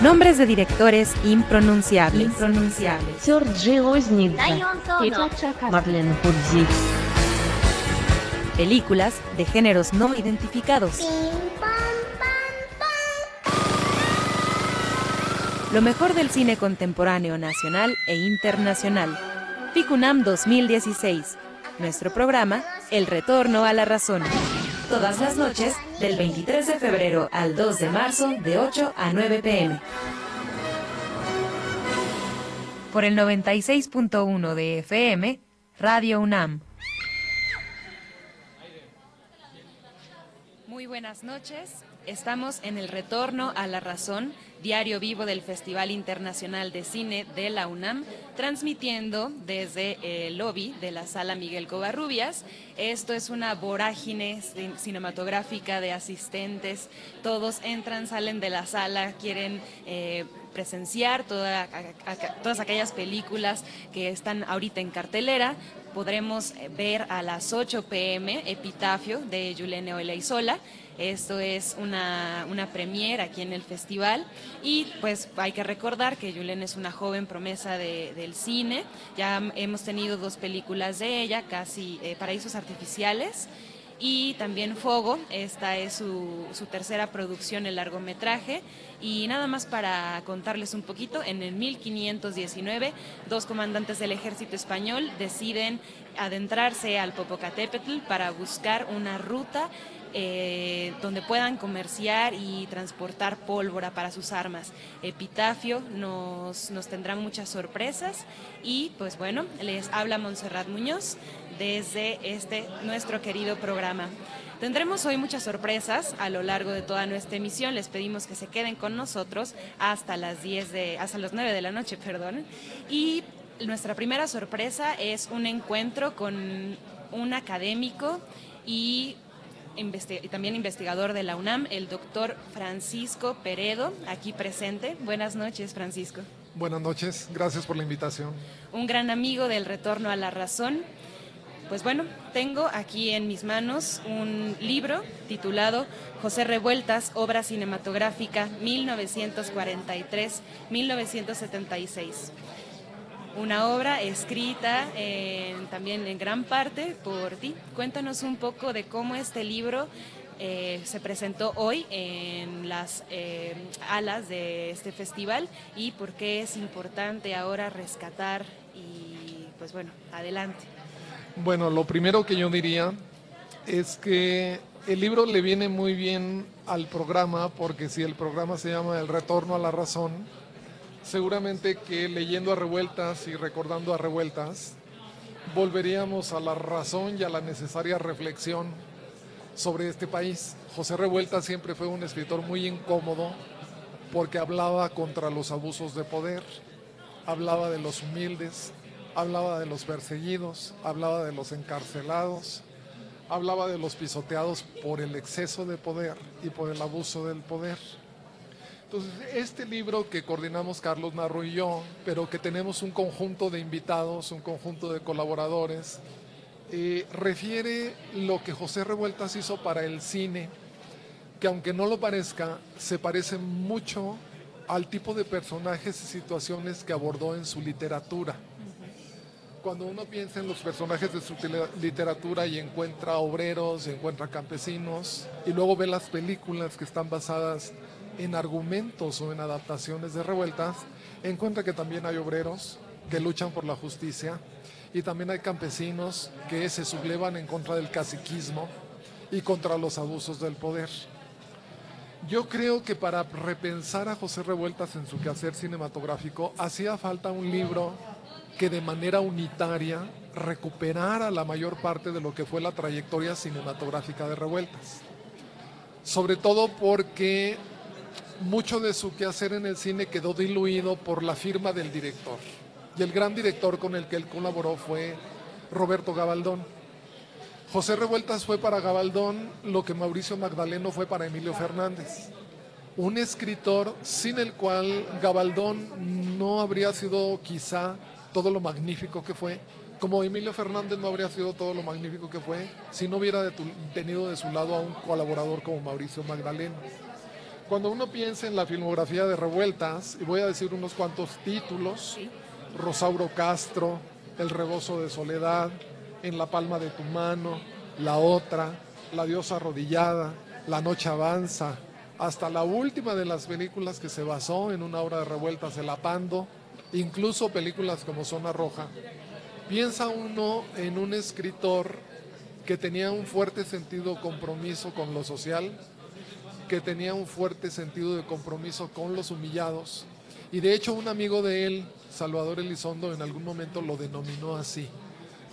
Nombres de directores impronunciables. impronunciables. Marlene Hudzik. Películas de géneros no identificados. Lo mejor del cine contemporáneo nacional e internacional. Ficunam 2016. Nuestro programa, El Retorno a la Razón. Todas las noches, del 23 de febrero al 2 de marzo, de 8 a 9 pm. Por el 96.1 de FM, Radio UNAM. Muy buenas noches. Estamos en el retorno a la razón, diario vivo del Festival Internacional de Cine de la UNAM, transmitiendo desde el lobby de la sala Miguel Covarrubias. Esto es una vorágine cinematográfica de asistentes. Todos entran, salen de la sala, quieren eh, presenciar todas aquellas películas que están ahorita en cartelera. Podremos ver a las 8 pm Epitafio de Yulene Oleizola esto es una, una premier aquí en el festival y pues hay que recordar que Julen es una joven promesa del cine. Ya hemos tenido dos películas de ella, casi eh, Paraísos Artificiales y también Fogo. Esta es su, su, tercera producción en largometraje. Y nada más para contarles un poquito, en el 1519, dos comandantes del ejército español deciden adentrarse al Popocatépetl para buscar una ruta eh, donde puedan comerciar y transportar pólvora para sus armas. Epitafio nos, nos tendrá muchas sorpresas y pues bueno, les habla Montserrat Muñoz desde este nuestro querido programa. Tendremos hoy muchas sorpresas a lo largo de toda nuestra emisión. Les pedimos que se queden con nosotros hasta las 10 de, hasta las 9 de la noche, perdón. Y nuestra primera sorpresa es un encuentro con un académico y y también investigador de la UNAM, el doctor Francisco Peredo, aquí presente. Buenas noches, Francisco. Buenas noches, gracias por la invitación. Un gran amigo del Retorno a la Razón. Pues bueno, tengo aquí en mis manos un libro titulado José Revueltas, obra cinematográfica 1943-1976 una obra escrita también en gran parte por ti. Cuéntanos un poco de cómo este libro eh, se presentó hoy en las eh, alas de este festival y por qué es importante ahora rescatar y pues bueno, adelante. Bueno, lo primero que yo diría es que el libro le viene muy bien al programa porque si el programa se llama El Retorno a la Razón, seguramente que leyendo a revueltas y recordando a revueltas, volveríamos a la razón y a la necesaria reflexión sobre este país. José Revuelta siempre fue un escritor muy incómodo porque hablaba contra los abusos de poder, hablaba de los humildes, hablaba de los perseguidos, hablaba de los encarcelados, hablaba de los pisoteados por el exceso de poder y por el abuso del poder. Entonces, este libro que coordinamos Carlos Narro y yo, pero que tenemos un conjunto de invitados, un conjunto de colaboradores, eh, refiere lo que José Revueltas hizo para el cine, que aunque no lo parezca, se parece mucho al tipo de personajes y situaciones que abordó en su literatura. Cuando uno piensa en los personajes de su literatura y encuentra obreros, encuentra campesinos, y luego ve las películas que están basadas en argumentos o en adaptaciones de revueltas, encuentra que también hay obreros que luchan por la justicia y también hay campesinos que se sublevan en contra del caciquismo y contra los abusos del poder. Yo creo que para repensar a José Revueltas en su quehacer cinematográfico hacía falta un libro que de manera unitaria recuperara la mayor parte de lo que fue la trayectoria cinematográfica de Revueltas. Sobre todo porque mucho de su quehacer en el cine quedó diluido por la firma del director. Y el gran director con el que él colaboró fue Roberto Gabaldón. José Revueltas fue para Gabaldón lo que Mauricio Magdaleno fue para Emilio Fernández. Un escritor sin el cual Gabaldón no habría sido quizá todo lo magnífico que fue, como Emilio Fernández no habría sido todo lo magnífico que fue si no hubiera tenido de su lado a un colaborador como Mauricio Magdaleno. Cuando uno piensa en la filmografía de Revueltas, y voy a decir unos cuantos títulos, Sí. Rosauro Castro, El rebozo de soledad, En la palma de tu mano, La otra, La diosa arrodillada, La noche avanza, hasta la última de las películas que se basó en una obra de Revueltas, El apando, incluso películas como Zona Roja. Piensa uno en un escritor que tenía un fuerte sentido compromiso con lo social, que tenía un fuerte sentido de compromiso con los humillados. Y de hecho un amigo de él, Salvador Elizondo, en algún momento lo denominó así.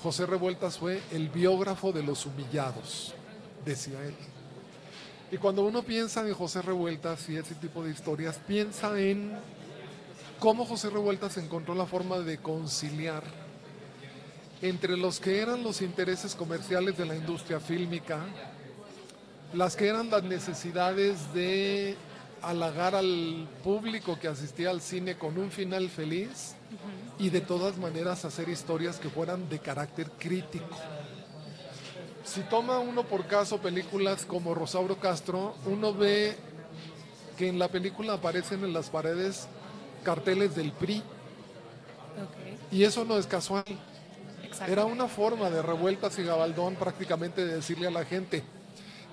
José Revueltas fue el biógrafo de los humillados, decía él. Y cuando uno piensa en José Revueltas y ese tipo de historias, piensa en cómo José Revueltas encontró la forma de conciliar entre los que eran los intereses comerciales de la industria fílmica, las que eran las necesidades de halagar al público que asistía al cine con un final feliz y de todas maneras hacer historias que fueran de carácter crítico. Si toma uno por caso películas como Rosauro Castro, uno ve que en la película aparecen en las paredes carteles del PRI y eso no es casual. Era una forma de revueltas y gabaldón prácticamente de decirle a la gente,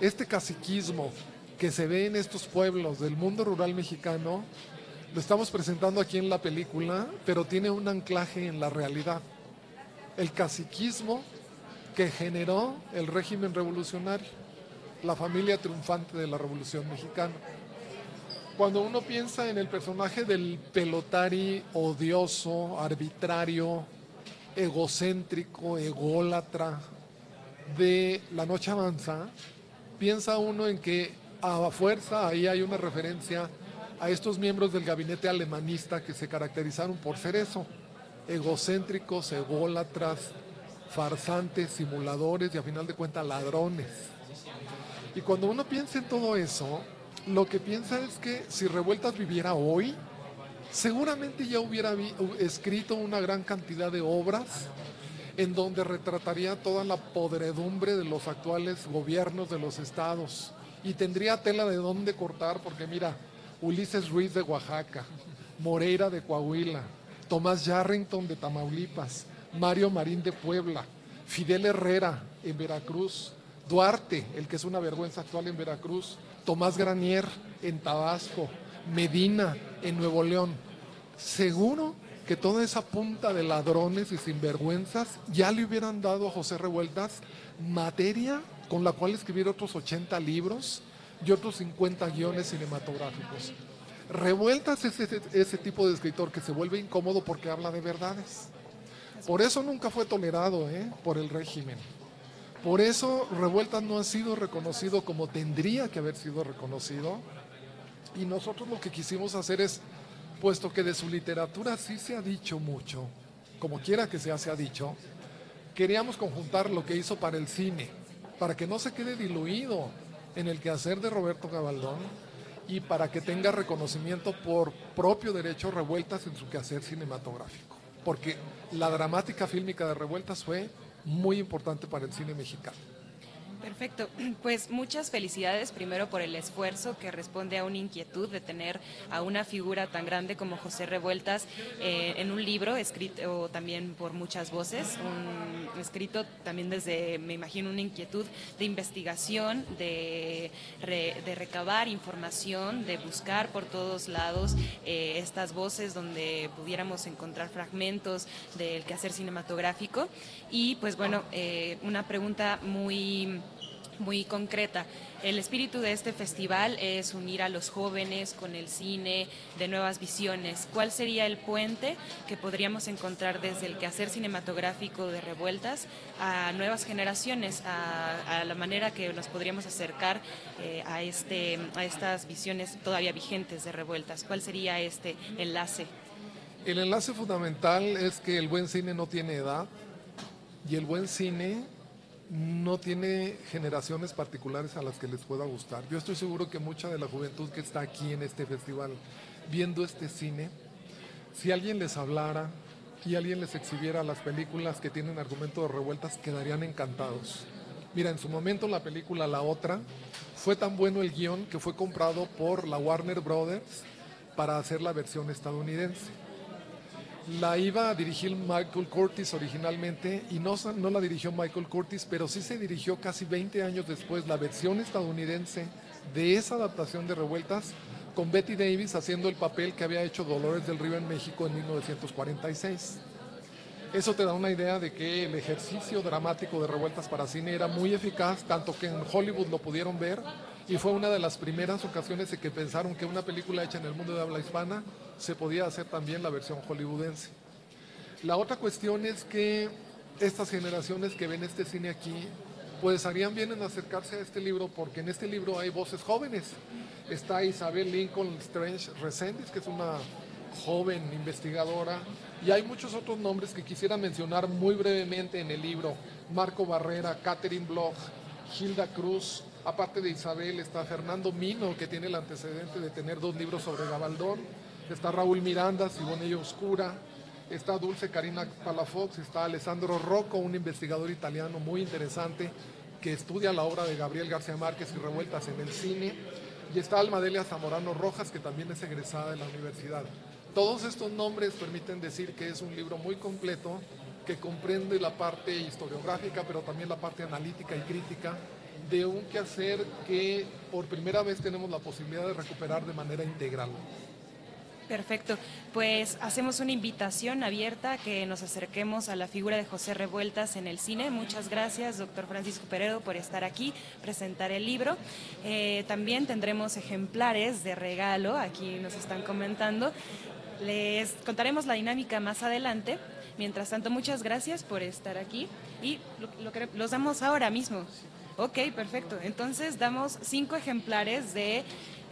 este caciquismo que se ve en estos pueblos del mundo rural mexicano, lo estamos presentando aquí en la película, pero tiene un anclaje en la realidad. El caciquismo que generó el régimen revolucionario, la familia triunfante de la Revolución Mexicana. Cuando uno piensa en el personaje del pelotari odioso, arbitrario, egocéntrico, ególatra de La Noche Avanza, piensa uno en que a fuerza ahí hay una referencia a estos miembros del gabinete alemanista que se caracterizaron por ser eso, egocéntricos, ególatras, farsantes, simuladores y a final de cuentas ladrones. Y cuando uno piensa en todo eso, lo que piensa es que si Revueltas viviera hoy, seguramente ya hubiera escrito una gran cantidad de obras en donde retrataría toda la podredumbre de los actuales gobiernos de los estados. Y tendría tela de dónde cortar, porque mira, Ulises Ruiz de Oaxaca, Moreira de Coahuila, Tomás Yarrington de Tamaulipas, Mario Marín de Puebla, Fidel Herrera en Veracruz, Duarte, el que es una vergüenza actual en Veracruz, Tomás Granier en Tabasco, Medina en Nuevo León. Seguro que toda esa punta de ladrones y sinvergüenzas ya le hubieran dado a José Revueltas materia con la cual escribir otros 80 libros y otros 50 guiones cinematográficos. Revueltas es ese, ese tipo de escritor que se vuelve incómodo porque habla de verdades. Por eso nunca fue tolerado ¿eh? por el régimen. Por eso Revueltas no ha sido reconocido como tendría que haber sido reconocido. Y nosotros lo que quisimos hacer es, puesto que de su literatura sí se ha dicho mucho, como quiera que sea se ha dicho, queríamos conjuntar lo que hizo para el cine, para que no se quede diluido en el quehacer de Roberto Gabaldón y para que tenga reconocimiento por propio derecho Revueltas en su quehacer cinematográfico. Porque la dramática fílmica de Revueltas fue muy importante para el cine mexicano. Perfecto, pues muchas felicidades primero por el esfuerzo que responde a una inquietud de tener a una figura tan grande como José Revueltas eh, en un libro escrito también por muchas voces, un, escrito también desde, me imagino, una inquietud de investigación, de, re, de recabar información, de buscar por todos lados eh, estas voces donde pudiéramos encontrar fragmentos del quehacer cinematográfico. Y pues bueno, eh, una pregunta muy muy concreta. El espíritu de este festival es unir a los jóvenes con el cine de nuevas visiones. ¿Cuál sería el puente que podríamos encontrar desde el quehacer cinematográfico de Revueltas a nuevas generaciones, a, la manera que nos podríamos acercar eh, a, este, a estas visiones todavía vigentes de Revueltas? ¿Cuál sería este enlace? El enlace fundamental es que el buen cine no tiene edad y el buen cine no tiene generaciones particulares a las que les pueda gustar. Yo estoy seguro que mucha de la juventud que está aquí en este festival viendo este cine, si alguien les hablara y alguien les exhibiera las películas que tienen argumento de revueltas, quedarían encantados. Mira, en su momento la película La Otra fue tan bueno el guion que fue comprado por la Warner Brothers para hacer la versión estadounidense. La iba a dirigir Michael Curtis originalmente y no, no la dirigió Michael Curtis, pero sí se dirigió casi 20 años después la versión estadounidense de esa adaptación de Revueltas con Betty Davis haciendo el papel que había hecho Dolores del Río en México en 1946. Eso te da una idea de que el ejercicio dramático de Revueltas para Cine era muy eficaz, tanto que en Hollywood lo pudieron ver y fue una de las primeras ocasiones en que pensaron que una película hecha en el mundo de habla hispana se podía hacer también la versión hollywoodense. La otra cuestión es que estas generaciones que ven este cine aquí, pues harían bien en acercarse a este libro porque en este libro hay voces jóvenes. Está Isabel Lincoln Strange Resendiz, que es una joven investigadora, y hay muchos otros nombres que quisiera mencionar muy brevemente en el libro. Marco Barrera, Catherine Bloch, Hilda Cruz, aparte de Isabel está Fernando Mino, que tiene el antecedente de tener dos libros sobre Gabaldón, está Raúl Miranda, Sibonella Oscura, está Dulce Karina Palafox, está Alessandro Rocco, un investigador italiano muy interesante que estudia la obra de Gabriel García Márquez y revueltas en el cine, y está Almadelia Zamorano Rojas, que también es egresada de la universidad. Todos estos nombres permiten decir que es un libro muy completo que comprende la parte historiográfica, pero también la parte analítica y crítica de un quehacer que por primera vez tenemos la posibilidad de recuperar de manera integral. Perfecto. Pues hacemos una invitación abierta que nos acerquemos a la figura de José Revueltas en el cine. Muchas gracias, doctor Francisco Peredo, por estar aquí, presentar el libro. Eh, también tendremos ejemplares de regalo, aquí nos están comentando. Les contaremos la dinámica más adelante. Mientras tanto, muchas gracias por estar aquí y lo, los damos ahora mismo. Ok, perfecto. Entonces damos cinco ejemplares de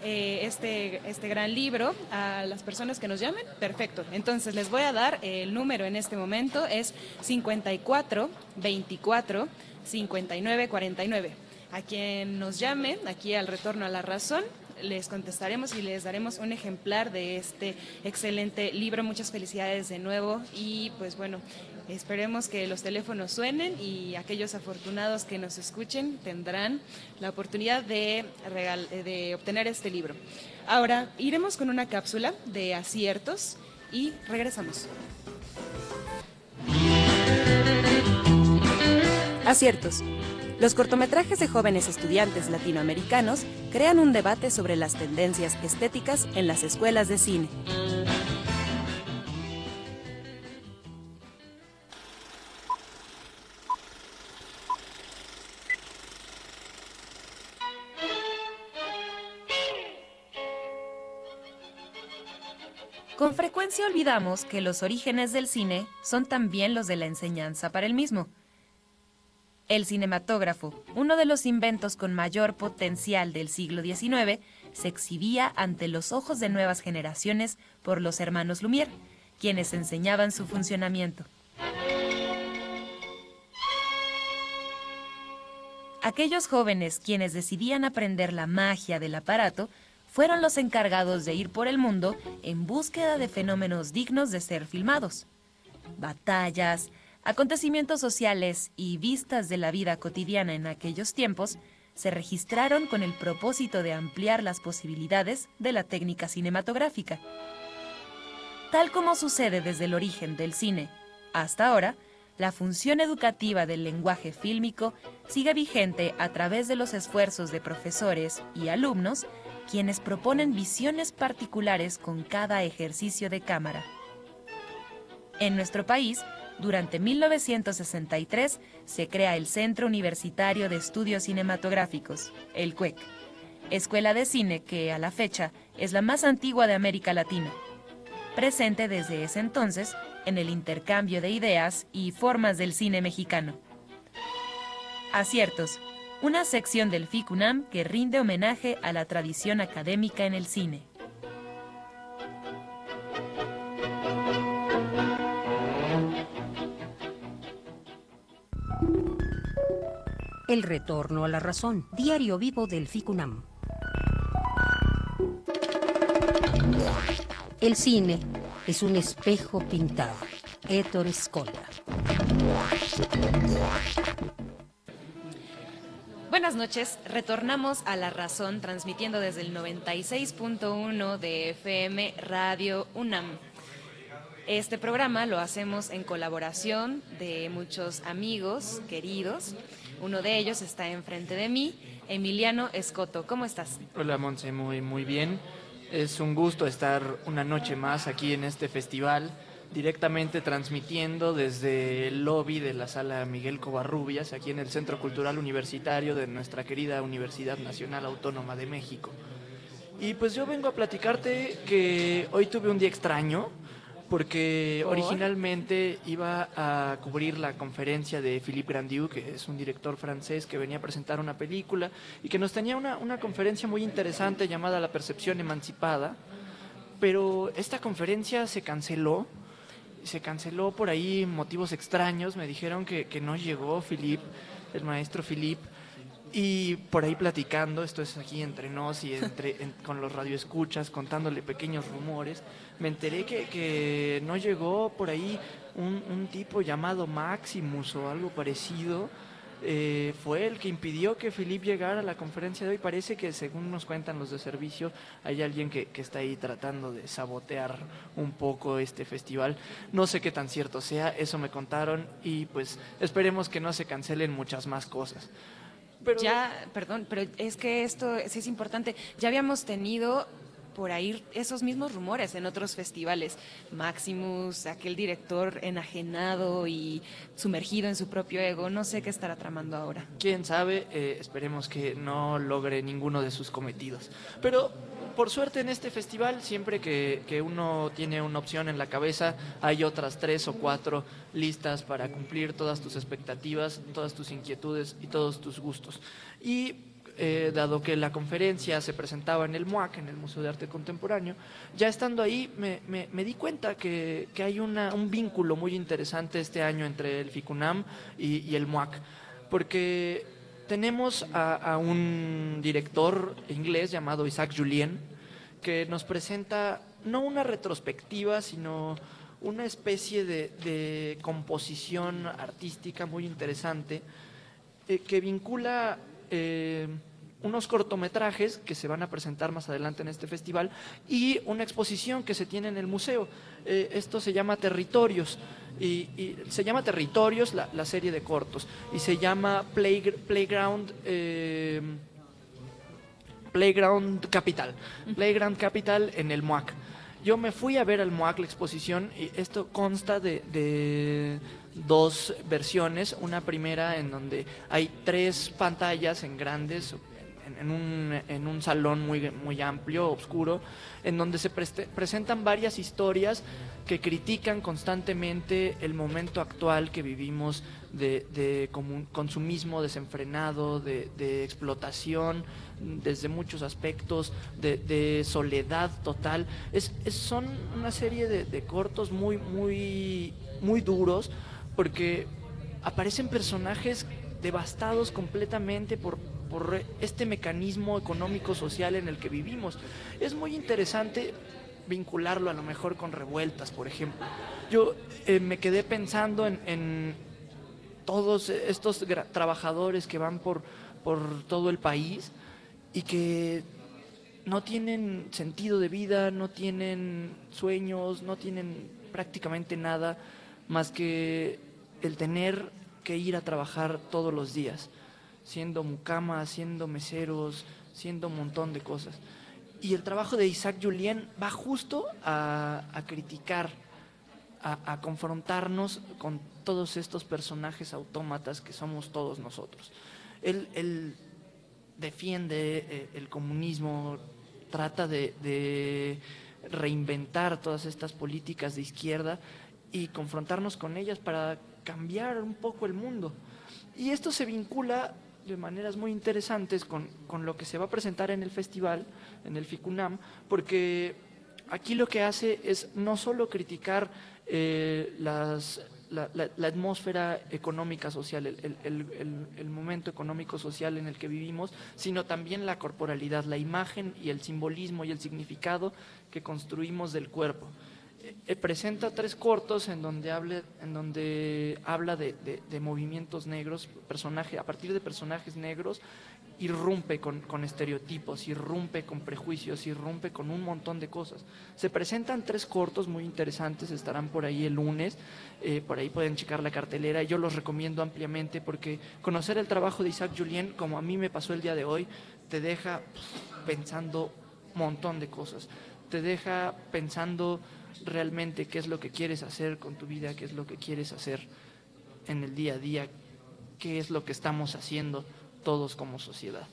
eh, este, este gran libro a las personas que nos llamen. Perfecto. Entonces les voy a dar el número en este momento. Es 54 24 59 49. A quien nos llame, aquí al retorno a la razón, les contestaremos y les daremos un ejemplar de este excelente libro. Muchas felicidades de nuevo y pues bueno, esperemos que los teléfonos suenen y aquellos afortunados que nos escuchen tendrán la oportunidad de, de obtener este libro. Ahora iremos con una cápsula de aciertos y regresamos. Aciertos. Los cortometrajes de jóvenes estudiantes latinoamericanos crean un debate sobre las tendencias estéticas en las escuelas de cine. Con frecuencia olvidamos que los orígenes del cine son también los de la enseñanza para el mismo. El cinematógrafo, uno de los inventos con mayor potencial del siglo XIX, se exhibía ante los ojos de nuevas generaciones por los hermanos Lumière, quienes enseñaban su funcionamiento. Aquellos jóvenes quienes decidían aprender la magia del aparato fueron los encargados de ir por el mundo en búsqueda de fenómenos dignos de ser filmados. Batallas, Acontecimientos sociales y vistas de la vida cotidiana en aquellos tiempos se registraron con el propósito de ampliar las posibilidades de la técnica cinematográfica. Tal como sucede desde el origen del cine hasta ahora, la función educativa del lenguaje fílmico sigue vigente a través de los esfuerzos de profesores y alumnos quienes proponen visiones particulares con cada ejercicio de cámara. En nuestro país, durante 1963 se crea el Centro Universitario de Estudios Cinematográficos, el CUEC, escuela de cine que a la fecha es la más antigua de América Latina, presente desde ese entonces en el intercambio de ideas y formas del cine mexicano. Aciertos, una sección del FICUNAM que rinde homenaje a la tradición académica en el cine. El retorno a la razón. Diario vivo del FICUNAM. El cine es un espejo pintado. Héctor Escola. Buenas noches, retornamos a La Razón transmitiendo desde el 96.1 de FM Radio UNAM. Este programa lo hacemos en colaboración de muchos amigos queridos. Uno de ellos está enfrente de mí, Emiliano Escoto. ¿Cómo estás? Hola Monse, muy, muy bien. Es un gusto estar una noche más aquí en este festival, directamente transmitiendo desde el lobby de la sala Miguel Covarrubias, aquí en el Centro Cultural Universitario de nuestra querida Universidad Nacional Autónoma de México. Y pues yo vengo a platicarte que hoy tuve un día extraño porque ¿Por? originalmente iba a cubrir la conferencia de Philippe Grandieu, que es un director francés que venía a presentar una película y que nos tenía una, una conferencia muy interesante llamada La percepción emancipada, pero esta conferencia se canceló, se canceló por ahí motivos extraños, me dijeron que, que no llegó Philippe, el maestro Philippe, y por ahí platicando, esto es aquí entre nos y entre, en- con los radioescuchas, contándole pequeños rumores, me enteré que, que no llegó por ahí un, un tipo llamado Maximus o algo parecido. eh, fue el que impidió que Philip llegara a la conferencia de hoy. Parece que, según nos cuentan los de servicio, hay alguien que, que está ahí tratando de sabotear un poco este festival. No sé qué tan cierto sea, eso me contaron y pues esperemos que no se cancelen muchas más cosas. Pero Ya, perdón, pero es que esto sí es importante. Ya habíamos tenido por ahí esos mismos rumores en otros festivales. Maximus, aquel director enajenado y sumergido en su propio ego, no sé qué estará tramando ahora. quién sabe, eh, esperemos que no logre ninguno de sus cometidos. Pero por suerte en este festival, siempre que, que uno tiene una opción en la cabeza, hay otras tres o cuatro listas para cumplir todas tus expectativas, todas tus inquietudes y todos tus gustos. Y eh, dado que la conferencia se presentaba en el MUAC, en el Museo de Arte Contemporáneo, ya estando ahí me, me- di cuenta que, que hay una- un vínculo muy interesante este año entre el FICUNAM y, el MUAC, porque tenemos a un director inglés llamado Isaac Julien, que nos presenta no una retrospectiva, sino una especie de, composición artística muy interesante eh, que vincula eh, unos cortometrajes que se van a presentar más adelante en este festival y una exposición que se tiene en el museo. Eh, esto se llama Territorios y, y se llama Territorios la, la serie de cortos y se llama Play- Playground. Playground Capital. Playground Capital en el MUAC. Yo me fui a ver al MUAC la exposición y esto consta de, de dos versiones. Una primera en donde hay tres pantallas en grandes, en, un, en un salón muy, muy amplio, oscuro, en donde se preste- presentan varias historias que critican constantemente el momento actual que vivimos de, de consumismo desenfrenado, de, explotación desde muchos aspectos, de, soledad total. Es, son una serie de cortos muy, muy, muy duros porque aparecen personajes devastados completamente por, por este mecanismo económico social en el que vivimos. Es muy interesante vincularlo a lo mejor con revueltas, por ejemplo. Yo eh, me quedé pensando en, en todos estos trabajadores que van por, por todo el país y que no tienen sentido de vida, no tienen sueños, no tienen prácticamente nada más que el tener que ir a trabajar todos los días, siendo mucama, siendo meseros, siendo un montón de cosas. Y el trabajo de Isaac Julien va justo a, a criticar, a, a confrontarnos con todos estos personajes autómatas que somos todos nosotros. Él, él defiende eh, el comunismo, trata de, de reinventar todas estas políticas de izquierda y confrontarnos con ellas para cambiar un poco el mundo. Y esto se vincula de maneras muy interesantes con, con lo que se va a presentar en el festival, en el FICUNAM, porque aquí lo que hace es no solo criticar eh, las, la, la- atmósfera económica social, el- el- el momento económico social en el que vivimos, sino también la corporalidad, la imagen y el simbolismo y el significado que construimos del cuerpo. Eh, presenta tres cortos en donde, hable, en donde habla de, movimientos negros, personaje, a partir de personajes negros, irrumpe con, estereotipos, irrumpe con prejuicios, irrumpe con un montón de cosas. Se presentan tres cortos muy interesantes, estarán por ahí el lunes, eh, por ahí pueden checar la cartelera, yo los recomiendo ampliamente porque conocer el trabajo de Isaac Julien, como a mí me pasó el día de hoy, te deja pf, pensando un montón de cosas, te deja pensando realmente qué es lo que quieres hacer con tu vida, qué es lo que quieres hacer en el día a día, qué es lo que estamos haciendo todos como sociedad.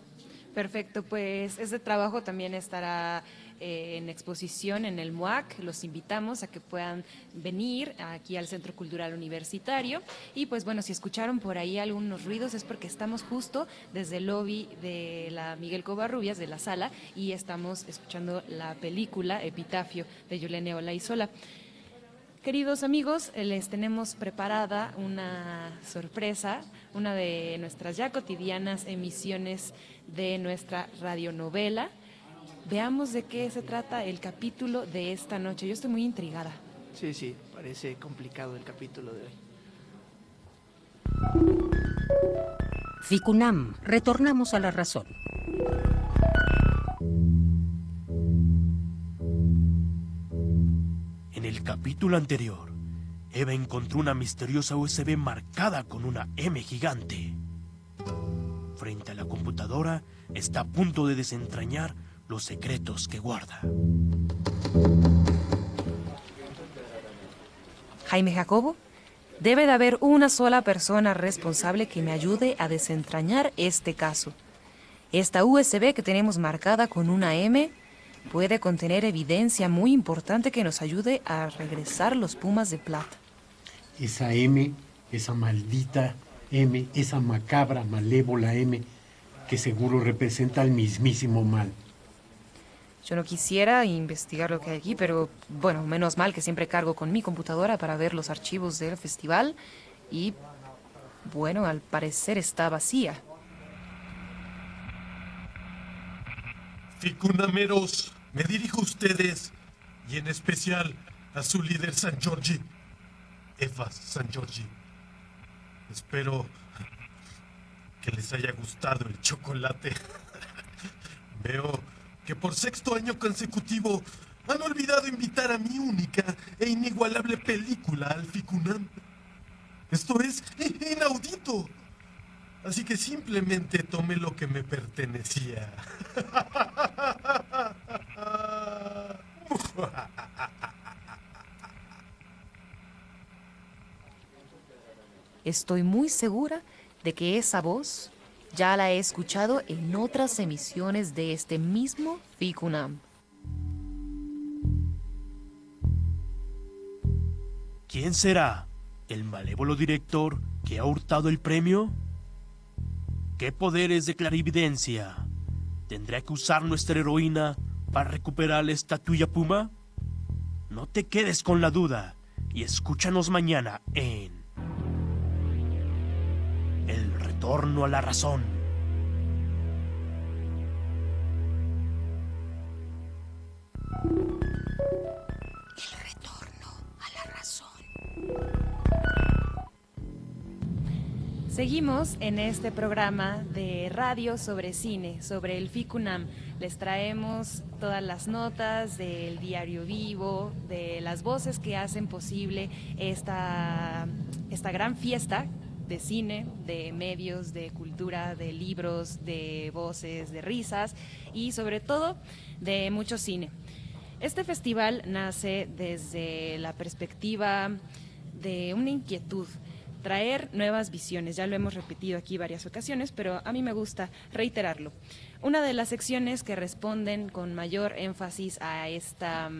Perfecto, pues este trabajo también estará eh, en exposición en el MUAC. Los invitamos a que puedan venir aquí al Centro Cultural Universitario. Y pues bueno, si escucharon por ahí algunos ruidos es porque estamos justo desde el lobby de la Miguel Covarrubias, de la sala, y estamos escuchando la película Epitafio de Yulene Olaizola. Queridos amigos, les tenemos preparada una sorpresa, una de nuestras ya cotidianas emisiones de nuestra radionovela. Veamos de qué se trata el capítulo de esta noche. Yo estoy muy intrigada. Sí, sí, parece complicado el capítulo de hoy. Ficunam, retornamos a la razón. En el capítulo anterior, Eva encontró una misteriosa USB marcada con una M gigante. Frente a la computadora, está a punto de desentrañar los secretos que guarda. Jaime Jacobo, debe de haber una sola persona responsable que me ayude a desentrañar este caso. Esta USB que tenemos marcada con una M puede contener evidencia muy importante que nos ayude a regresar los Pumas de plata. esa M, esa maldita M, esa macabra, malévola M, que seguro representa al mismísimo mal. Yo no quisiera investigar lo que hay aquí, pero bueno, menos mal que siempre cargo con mi computadora para ver los archivos del festival y bueno, al parecer está vacía. Ficunameros, me dirijo a ustedes y en especial a su líder San Giorgi, Eva San Giorgi. Espero que les haya gustado el chocolate. Veo que por sexto año consecutivo han olvidado invitar a mi única e inigualable película al Ficunam. Esto es inaudito. Así que simplemente tomé lo que me pertenecía. Estoy muy segura de que esa voz ya la he escuchado en otras emisiones de este mismo Ficunam. ¿Quién será el malévolo director que ha hurtado el premio? ¿Qué poderes de clarividencia tendrá que usar nuestra heroína para recuperar la estatuilla Puma? No te quedes con la duda y escúchanos mañana en Retorno a la Razón. El retorno a la razón. Seguimos en este programa de radio sobre cine, sobre el FICUNAM. Les traemos todas las notas del diario vivo, de las voces que hacen posible esta, esta gran fiesta de cine, de medios, de cultura, de libros, de voces, de risas y sobre todo de mucho cine. Este festival nace desde la perspectiva de una inquietud, traer nuevas visiones. Ya lo hemos repetido aquí varias ocasiones, pero a mí me gusta reiterarlo. Una de las secciones que responden con mayor énfasis a esta,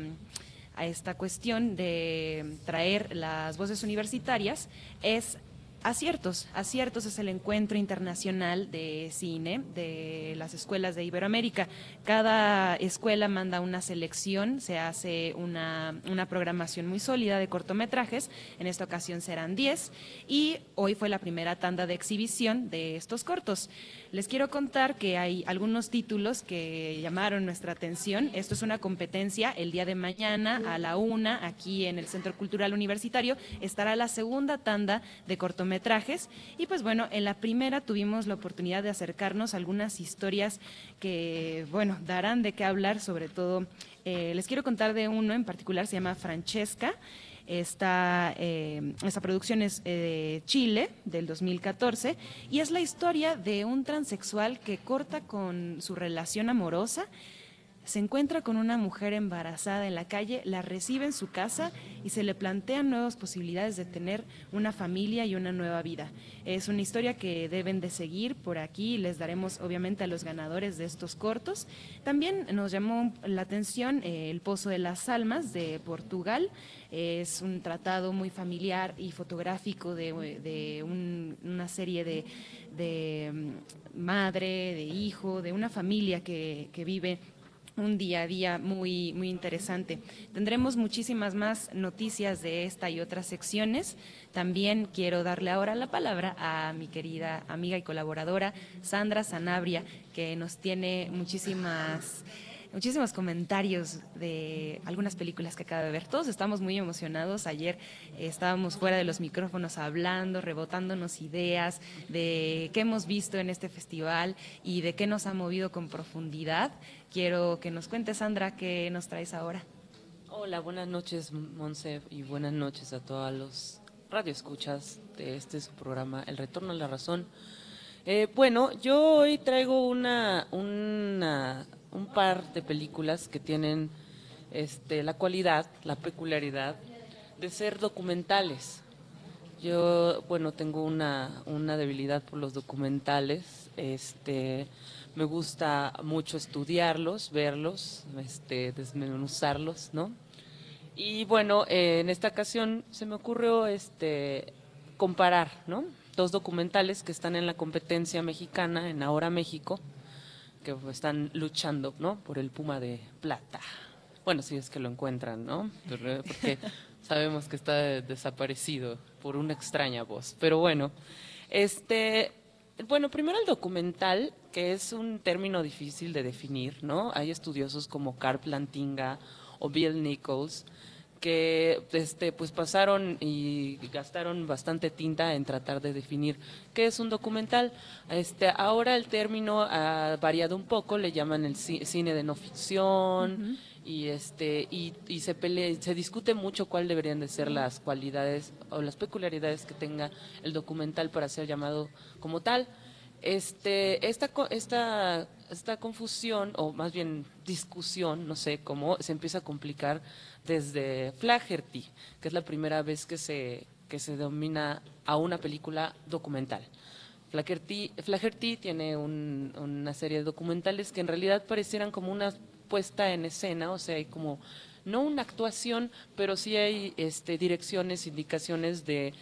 a esta cuestión de traer las voces universitarias es Aciertos, Aciertos es el encuentro internacional de cine de las escuelas de Iberoamérica. Cada escuela manda una selección, se hace una, una programación muy sólida de cortometrajes, en esta ocasión serán 10 y hoy fue la primera tanda de exhibición de estos cortos. Les quiero contar que hay algunos títulos que llamaron nuestra atención. Esto es una competencia el día de mañana a la una, aquí en el Centro Cultural Universitario, estará la segunda tanda de cortometrajes. Y pues bueno, en la primera tuvimos la oportunidad de acercarnos a algunas historias que, bueno, darán de qué hablar, sobre todo, eh, les quiero contar de uno en particular, se llama Francesca. Esta, eh, esta producción es eh, de Chile, del 2014, y es la historia de un transexual que corta con su relación amorosa se encuentra con una mujer embarazada en la calle, la recibe en su casa y se le plantean nuevas posibilidades de tener una familia y una nueva vida. Es una historia que deben de seguir por aquí, les daremos obviamente a los ganadores de estos cortos. También nos llamó la atención eh, El Pozo de las Almas de Portugal. Es un tratado muy familiar y fotográfico de, de un- una serie de, mm, madre, de hijo, de una familia que vive un día a día muy, muy interesante. Tendremos muchísimas más noticias de esta y otras secciones. También quiero darle ahora la palabra a mi querida amiga y colaboradora Sandra Sanabria, que nos tiene muchísimas muchísimos comentarios de algunas películas que acaba de ver. Todos estamos muy emocionados. Ayer eh, estábamos fuera de los micrófonos hablando, rebotándonos ideas de qué hemos visto en este festival y de qué nos ha movido con profundidad. Quiero que nos cuentes, Sandra, qué nos traes ahora. Hola, buenas noches, Monse, y buenas noches a todos los radioescuchas de este su programa, El Retorno a la Razón. Eh, bueno, yo hoy traigo una, una- un par de películas que tienen este, la cualidad, la peculiaridad de ser documentales. Yo, bueno, tengo una, una debilidad por los documentales. Este, me gusta mucho estudiarlos, verlos, este, desmenuzarlos, ¿no? Y bueno, en esta ocasión se me ocurrió este, comparar, ¿no? Dos documentales que están en la competencia mexicana, en Ahora México, que están luchando, ¿no? Por el Puma de Plata. Bueno, si es que lo encuentran, ¿no? Porque sabemos que está desaparecido por una extraña voz. Pero bueno, este, bueno, primero el documental, que es un término difícil de definir, ¿no? Hay estudiosos como Carl Plantinga o Bill Nichols que este, pues pasaron y gastaron bastante tinta en tratar de definir qué es un documental. Este, ahora el término ha variado un poco, le llaman el ci- cine de no ficción y este y, y se pelea, se discute mucho cuál deberían de ser las cualidades o las peculiaridades que tenga el documental para ser llamado como tal. Este, esta, esta, esta confusión, o más bien discusión, no sé cómo, se empieza a complicar desde Flaherty, que es la primera vez que se, que se domina a una película documental. Flaherty, Flaherty tiene un- una serie de documentales que en realidad parecieran como una puesta en escena, o sea, hay como no una actuación, pero sí hay este, direcciones, indicaciones de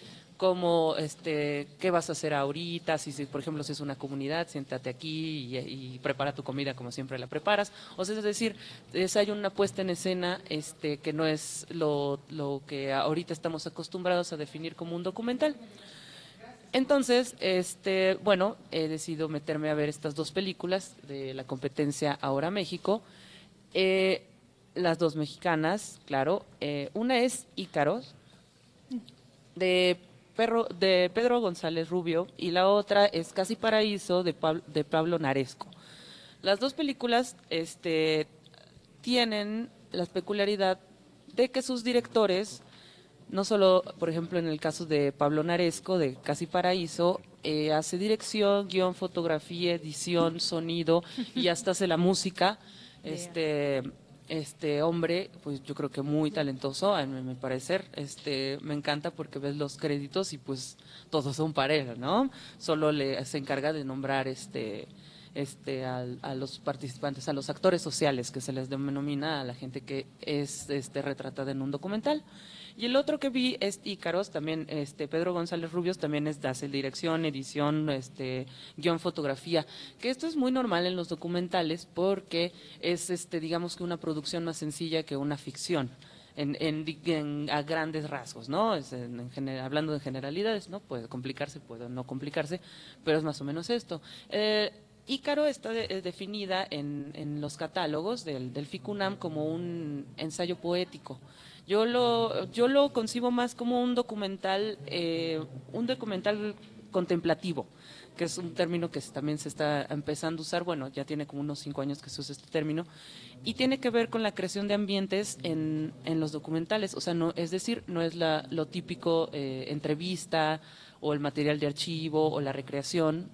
cómo, este, qué vas a hacer ahorita, si, por ejemplo si es una comunidad, siéntate aquí y, y prepara tu comida como siempre la preparas. O sea, es decir, es, hay una puesta en escena este, que no es lo, lo que ahorita estamos acostumbrados a definir como un documental. Entonces, este, bueno, he decidido meterme a ver estas dos películas de la competencia Ahora México. Eh, las dos mexicanas, claro. Eh, una es Ícaros, de, Perro- de Pedro González Rubio, y la otra es Casi Paraíso, de, Pab- de Pablo Naresco. Las dos películas este, tienen la peculiaridad de que sus directores, no solo, por ejemplo, en el caso de Pablo Naresco, de Casi Paraíso, eh, hace dirección, guion, fotografía, edición, sonido y hasta hace la música. Este, este hombre, pues yo creo que muy talentoso, a mi parecer. Este, me encanta porque ves los créditos y pues todos son pareja, ¿no? Solo le se encarga de nombrar este este, al- a, los participantes, a los actores sociales que se les denomina a la gente que es este, retratada en un documental. Y el otro que vi es Ícaros, también este, Pedro González Rubios también es, hace dirección, edición, este, guion, fotografía, que esto es muy normal en los documentales porque es, este, digamos que una producción más sencilla que una ficción. En, a grandes rasgos, ¿no? Hablando de generalidades, ¿no? Puede complicarse, puede no complicarse, pero es más o menos esto. Eh, Ícaro está de- eh, definida en, los catálogos del FICUNAM como un ensayo poético. Yo lo, yo lo concibo más como un documental, eh, un documental contemplativo, que es un término que también se está empezando a usar, bueno, ya tiene como unos cinco años que se usa este término, y tiene que ver con la creación de ambientes en, en los documentales, o sea, no, es decir, no es la, lo típico eh, entrevista o el material de archivo o la recreación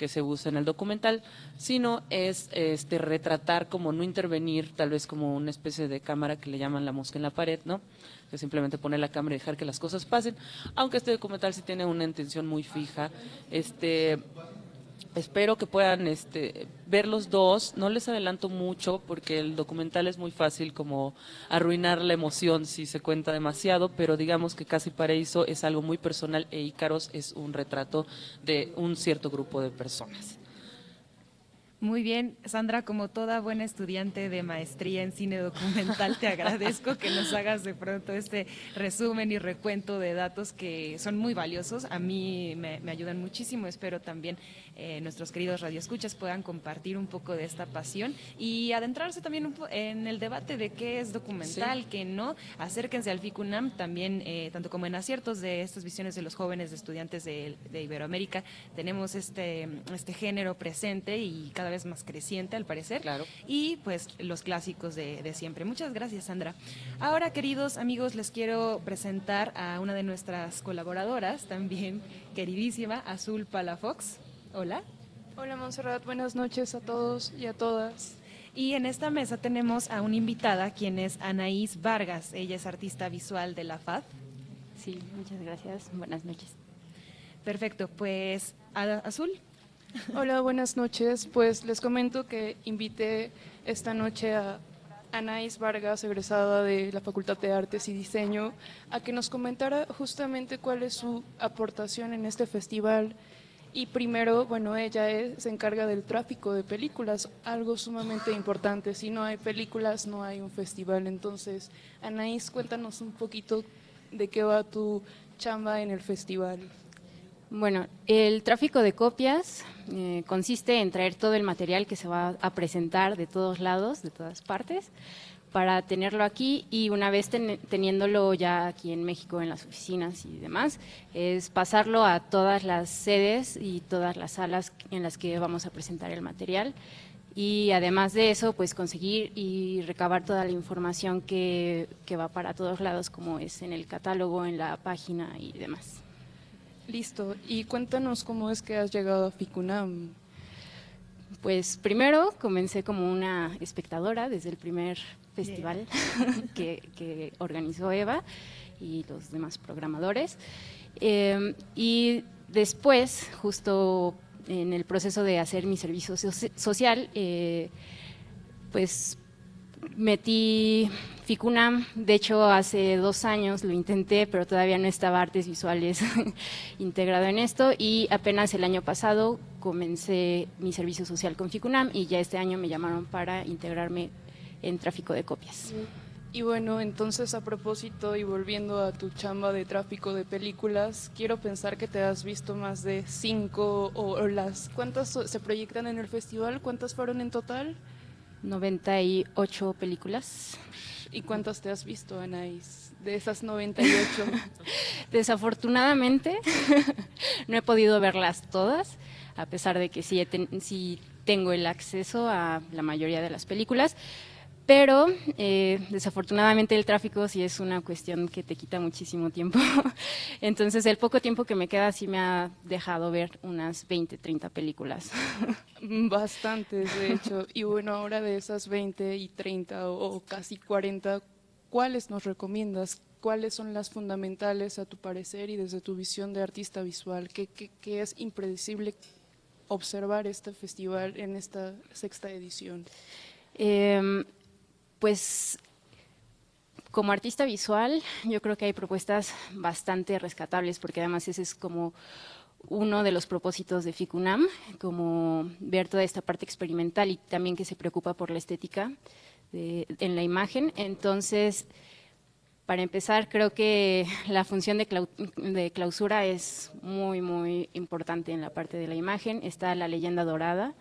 que se usa en el documental, sino es este retratar como no intervenir, tal vez como una especie de cámara que le llaman la mosca en la pared, ¿no? Que simplemente poner la cámara y dejar que las cosas pasen, aunque este documental sí tiene una intención muy fija. Este espero que puedan este, ver los dos. No les adelanto mucho porque el documental es muy fácil como arruinar la emoción si se cuenta demasiado, pero digamos que Casi Paraíso es algo muy personal e Ícaros es un retrato de un cierto grupo de personas. Muy bien, Sandra, como toda buena estudiante de maestría en cine documental, te agradezco que nos hagas de pronto este resumen y recuento de datos que son muy valiosos. A mí me, me ayudan muchísimo. Espero también eh, nuestros queridos radioescuchas puedan compartir un poco de esta pasión y adentrarse también un po- en el debate de qué es documental, qué no. Acérquense al FICUNAM también, eh, tanto como en aciertos de estas visiones de los jóvenes de estudiantes de, de Iberoamérica, tenemos este, este género presente y cada vez más creciente al parecer. Claro. Y pues los clásicos de, de siempre. Muchas gracias, Sandra. Ahora, queridos amigos, les quiero presentar a una de nuestras colaboradoras, también queridísima, Azul Palafox. Hola. Hola Montserrat, buenas noches a todos y a todas. Y en esta mesa tenemos a una invitada, quien es Anaís Vargas. Ella es artista visual de la FAD. Sí, muchas gracias. Buenas noches. Perfecto, pues Azul. Hola, buenas noches. Pues les comento que invité esta noche a Anaís Vargas, egresada de la Facultad de Artes y Diseño, a que nos comentara justamente cuál es su aportación en este festival. Y primero, bueno, ella es- se encarga del tráfico de películas, algo sumamente importante. Si no hay películas, no hay un festival. Entonces, Anaís, cuéntanos un poquito de qué va tu chamba en el festival. Bueno, el tráfico de copias eh, consiste en traer todo el material que se va a presentar de todos lados, de todas partes, para tenerlo aquí y una vez ten- teniéndolo ya aquí en México en las oficinas y demás, es pasarlo a todas las sedes y todas las salas en las que vamos a presentar el material. Y además de eso, pues conseguir y recabar toda la información que va para todos lados, como es en el catálogo, en la página y demás. Listo. Y cuéntanos cómo es que has llegado a FICUNAM. Pues primero comencé como una espectadora desde el primer festival que, que organizó Eva y los demás programadores. Eh, y después, justo en el proceso de hacer mi servicio soci- social, eh, pues metí Ficunam, de hecho hace dos años lo intenté, pero todavía no estaba artes visuales integrado en esto y apenas el año pasado comencé mi servicio social con Ficunam y ya este año me llamaron para integrarme en tráfico de copias. Y bueno, entonces a propósito y volviendo a tu chamba de tráfico de películas, quiero pensar que te has visto más de cinco o, las... ¿Cuántas se proyectan en el festival? ¿Cuántas fueron en total? 98 películas. ¿Y cuántas te has visto, Anaís? De esas 98. Desafortunadamente no he podido verlas todas, a pesar de que sí, he ten- sí tengo el acceso a la mayoría de las películas, pero eh, desafortunadamente el tráfico sí es una cuestión que te quita muchísimo tiempo. Entonces el poco tiempo que me queda sí me ha dejado ver unas 20, 30 películas. Bastantes, de hecho. Y bueno, ahora de esas 20 y 30 o, casi 40, ¿cuáles nos recomiendas? ¿Cuáles son las fundamentales a tu parecer y desde tu visión de artista visual? ¿Qué, qué- qué es impredecible observar este festival en esta sexta edición? Em, pues como artista visual, yo creo que hay propuestas bastante rescatables, porque además ese es como uno de los propósitos de FICUNAM, como ver toda esta parte experimental y también que se preocupa por la estética en la imagen. Entonces, para empezar, creo que la función de, clausura es muy, muy importante en la parte de la imagen. Está la leyenda dorada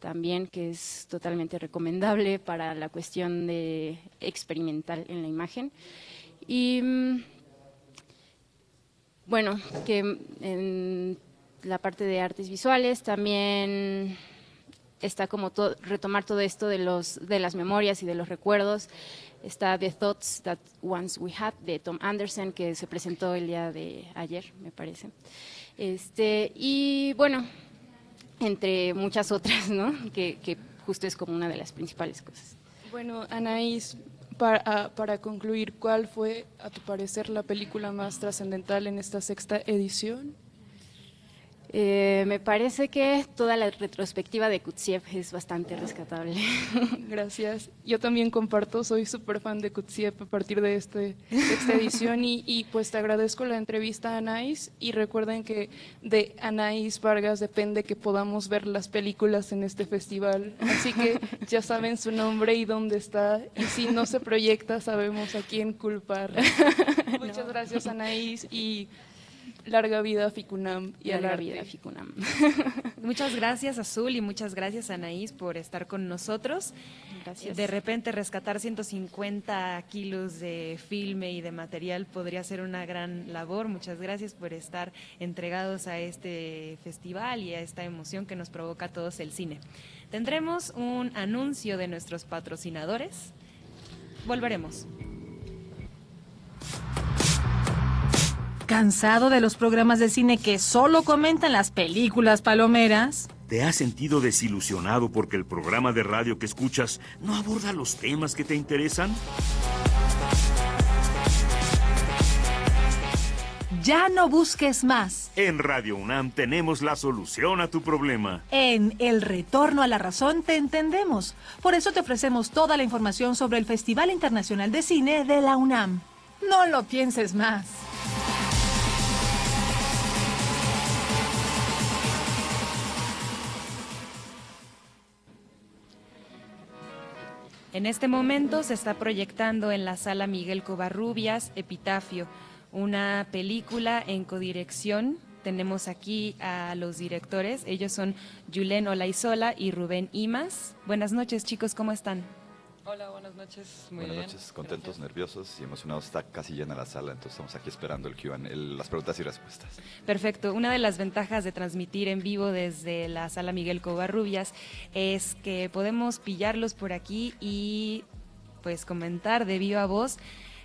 también, que es totalmente recomendable para la cuestión de experimental en la imagen. Y mm, bueno, que en la parte de artes visuales también está como retomar todo esto de, los, de las memorias y de los recuerdos. Está The Thoughts That Once We Had de Tom Anderson, que se presentó el día de ayer, me parece. Este, y bueno, entre muchas otras, ¿no? Que, justo es como una de las principales cosas. Bueno, Anaís, para, ah, para, concluir, ¿cuál fue, a tu parecer, la película más trascendental en esta sexta edición? Eh, me parece que toda la retrospectiva de Kutsiev es bastante rescatable. Gracias. Yo también comparto, soy súper fan de Kutsiev a partir de, este, esta edición y, pues te agradezco la entrevista a Anais y recuerden que de Anais Vargas depende que podamos ver las películas en este festival. Así que ya saben su nombre y dónde está y si no se proyecta sabemos a quién culpar. Muchas gracias Anaís y Larga vida Ficunam y larga vida Ficunam. muchas gracias Azul y muchas gracias Anaís por estar con nosotros. Gracias. De repente rescatar 150 kilos de filme y de material podría ser una gran labor. Muchas gracias por estar entregados a este festival y a esta emoción que nos provoca a todos el cine. Tendremos un anuncio de nuestros patrocinadores. Volveremos. ¿Cansado de los programas de cine que solo comentan las películas palomeras? ¿Te has sentido desilusionado porque el programa de radio que escuchas no aborda los temas que te interesan? Ya no busques más. En Radio UNAM tenemos la solución a tu problema. En El Retorno a la Razón te entendemos. Por eso te ofrecemos toda la información sobre el Festival Internacional de Cine de la UNAM. No lo pienses más. En este momento se está proyectando en la sala Miguel Covarrubias Epitafio, una película en codirección. Tenemos aquí a los directores, ellos son Julen Olaizola y Rubén Imas. Buenas noches chicos, ¿cómo están? Hola, buenas noches. Muy buenas noches, contentos, nerviosos y emocionados. Está casi llena la sala, entonces estamos aquí esperando el Q&A, las preguntas y respuestas. Perfecto. Una de las ventajas de transmitir en vivo desde la sala Miguel Covarrubias es que podemos pillarlos por aquí y pues comentar de viva voz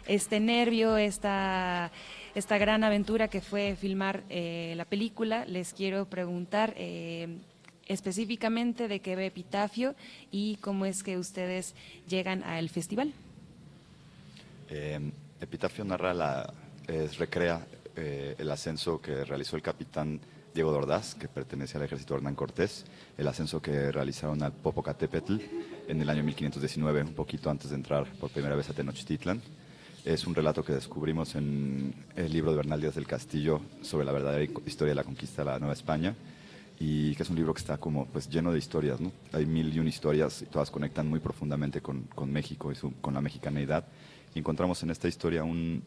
este nervio, esta esta gran aventura que fue filmar eh, la película. Les quiero preguntar eh, específicamente de qué ve Epitafio y cómo es que ustedes llegan al festival. Eh, Epitafio narra la, recrea eh, el ascenso que realizó el capitán Diego Dordaz, que pertenece al ejército Hernán Cortés, el ascenso que realizaron al Popocatépetl en el año 1519, un poquito antes de entrar por primera vez a Tenochtitlan. Es un relato que descubrimos en el libro de Bernal Díaz del Castillo sobre la verdadera historia de la conquista de la Nueva España y que es un libro que está como pues lleno de historias, ¿no? Hay mil y una historias y todas conectan muy profundamente con, con México y con la mexicaneidad. Y encontramos en esta historia un,